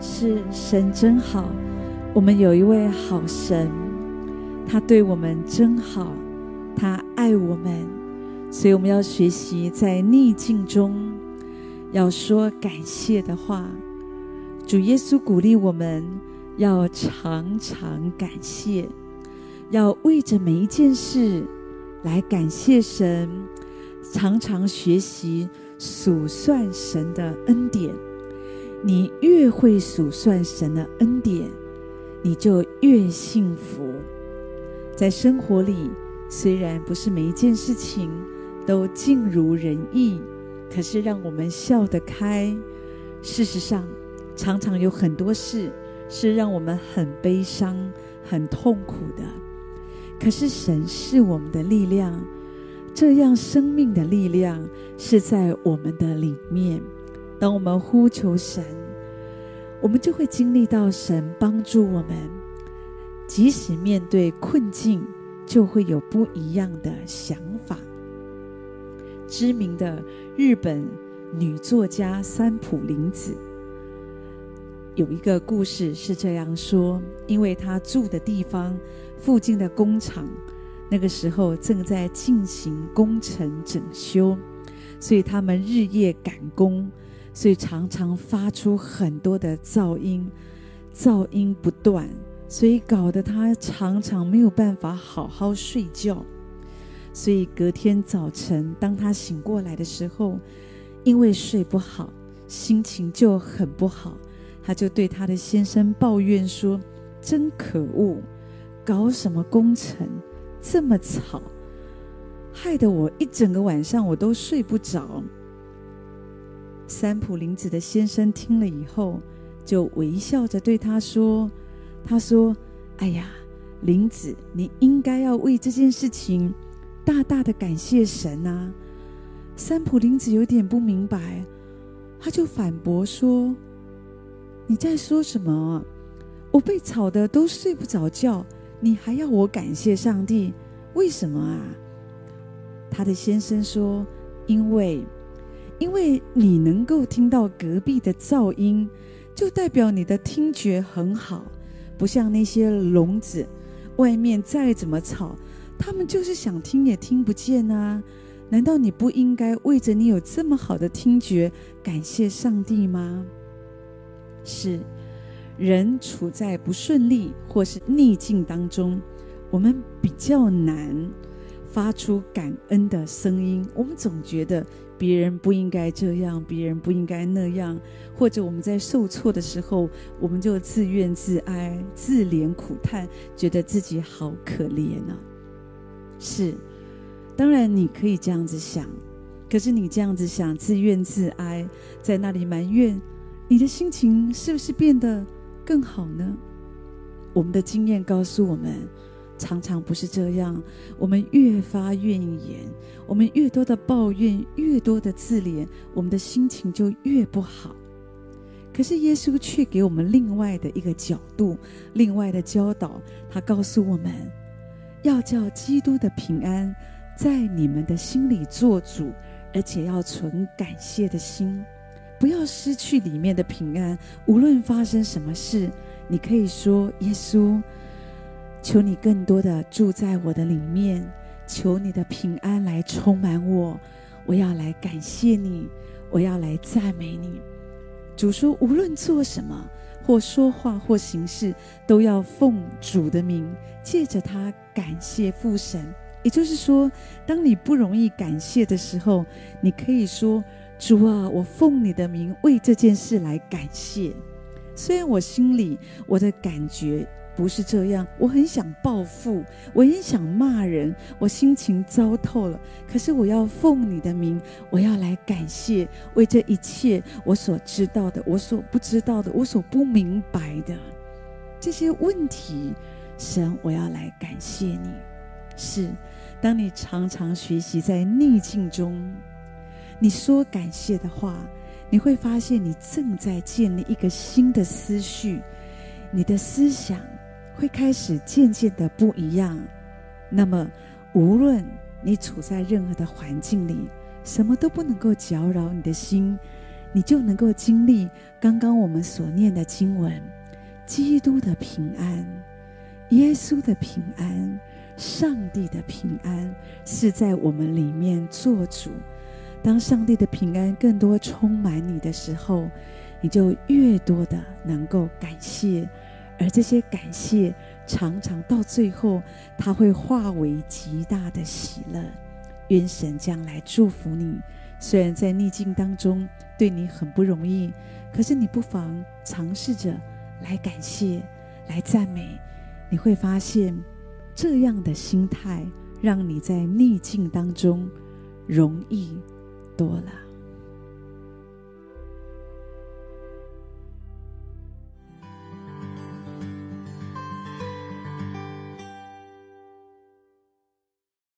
是神真好，我们有一位好神，他对我们真好，他爱我们，所以我们要学习在逆境中要说感谢的话。主耶稣鼓励我们要常常感谢，要为着每一件事来感谢神，常常学习数算神的恩典。你越会数算神的恩典，你就越幸福。在生活里，虽然不是每一件事情都尽如人意，可是让我们笑得开。事实上，常常有很多事是让我们很悲伤、很痛苦的，可是神是我们的力量，这样生命的力量是在我们的里面。当我们呼求神，我们就会经历到神帮助我们，即使面对困境，就会有不一样的想法。知名的日本女作家三浦綾子。有一个故事是这样说：因为她住的地方附近的工厂，那个时候正在进行工程整修，所以他们日夜赶工，所以常常发出很多的噪音，噪音不断，所以搞得他常常没有办法好好睡觉。所以隔天早晨，当他醒过来的时候，因为睡不好，心情就很不好。他就对他的先生抱怨说：“真可恶，搞什么工程这么吵，害得我一整个晚上我都睡不着。”三浦綾子的先生听了以后，就微笑着对他说：“他说，哎呀，綾子，你应该要为这件事情大大的感谢神啊。”三浦綾子有点不明白，他就反驳说。你在说什么？我被吵得都睡不着觉，你还要我感谢上帝？为什么啊？他的先生说：“因为，因为你能够听到隔壁的噪音，就代表你的听觉很好，不像那些聋子，外面再怎么吵，他们就是想听也听不见啊！难道你不应该为着你有这么好的听觉，感谢上帝吗？”是，人处在不顺利或是逆境当中，我们比较难发出感恩的声音。我们总觉得别人不应该这样，别人不应该那样，或者我们在受挫的时候，我们就自怨自哀、自怜苦叹，觉得自己好可怜啊。是，当然你可以这样子想，可是你这样子想，自怨自哀，在那里埋怨。你的心情是不是变得更好呢？我们的经验告诉我们，常常不是这样。我们越发怨言，我们越多的抱怨，越多的自怜，我们的心情就越不好。可是耶稣却给我们另外的一个角度，另外的教导。他告诉我们，要叫基督的平安在你们的心里做主，而且要存感谢的心。不要失去里面的平安。无论发生什么事，你可以说：“耶稣，求你更多的住在我的里面，求你的平安来充满我。我要来感谢你，我要来赞美你。”主说：“无论做什么，或说话，或行事，都要奉主的名，借着他感谢父神。”也就是说，当你不容易感谢的时候，你可以说。主啊，我奉你的名为这件事来感谢。虽然我心里我的感觉不是这样，我很想报复，我很想骂人，我心情糟透了。可是我要奉你的名，我要来感谢，为这一切我所知道的，我所不知道的，我所不明白的这些问题，神，我要来感谢你。是，当你常常学习在逆境中。你说感谢的话，你会发现你正在建立一个新的思绪，你的思想会开始渐渐的不一样。那么，无论你处在任何的环境里，什么都不能够搅扰你的心，你就能够经历刚刚我们所念的经文：基督的平安、耶稣的平安、上帝的平安是在我们里面做主。当上帝的平安更多充满你的时候，你就越多的能够感谢，而这些感谢常常到最后，它会化为极大的喜乐。愿神将来祝福你。虽然在逆境当中对你很不容易，可是你不妨尝试着来感谢、来赞美，你会发现这样的心态让你在逆境当中容易多了。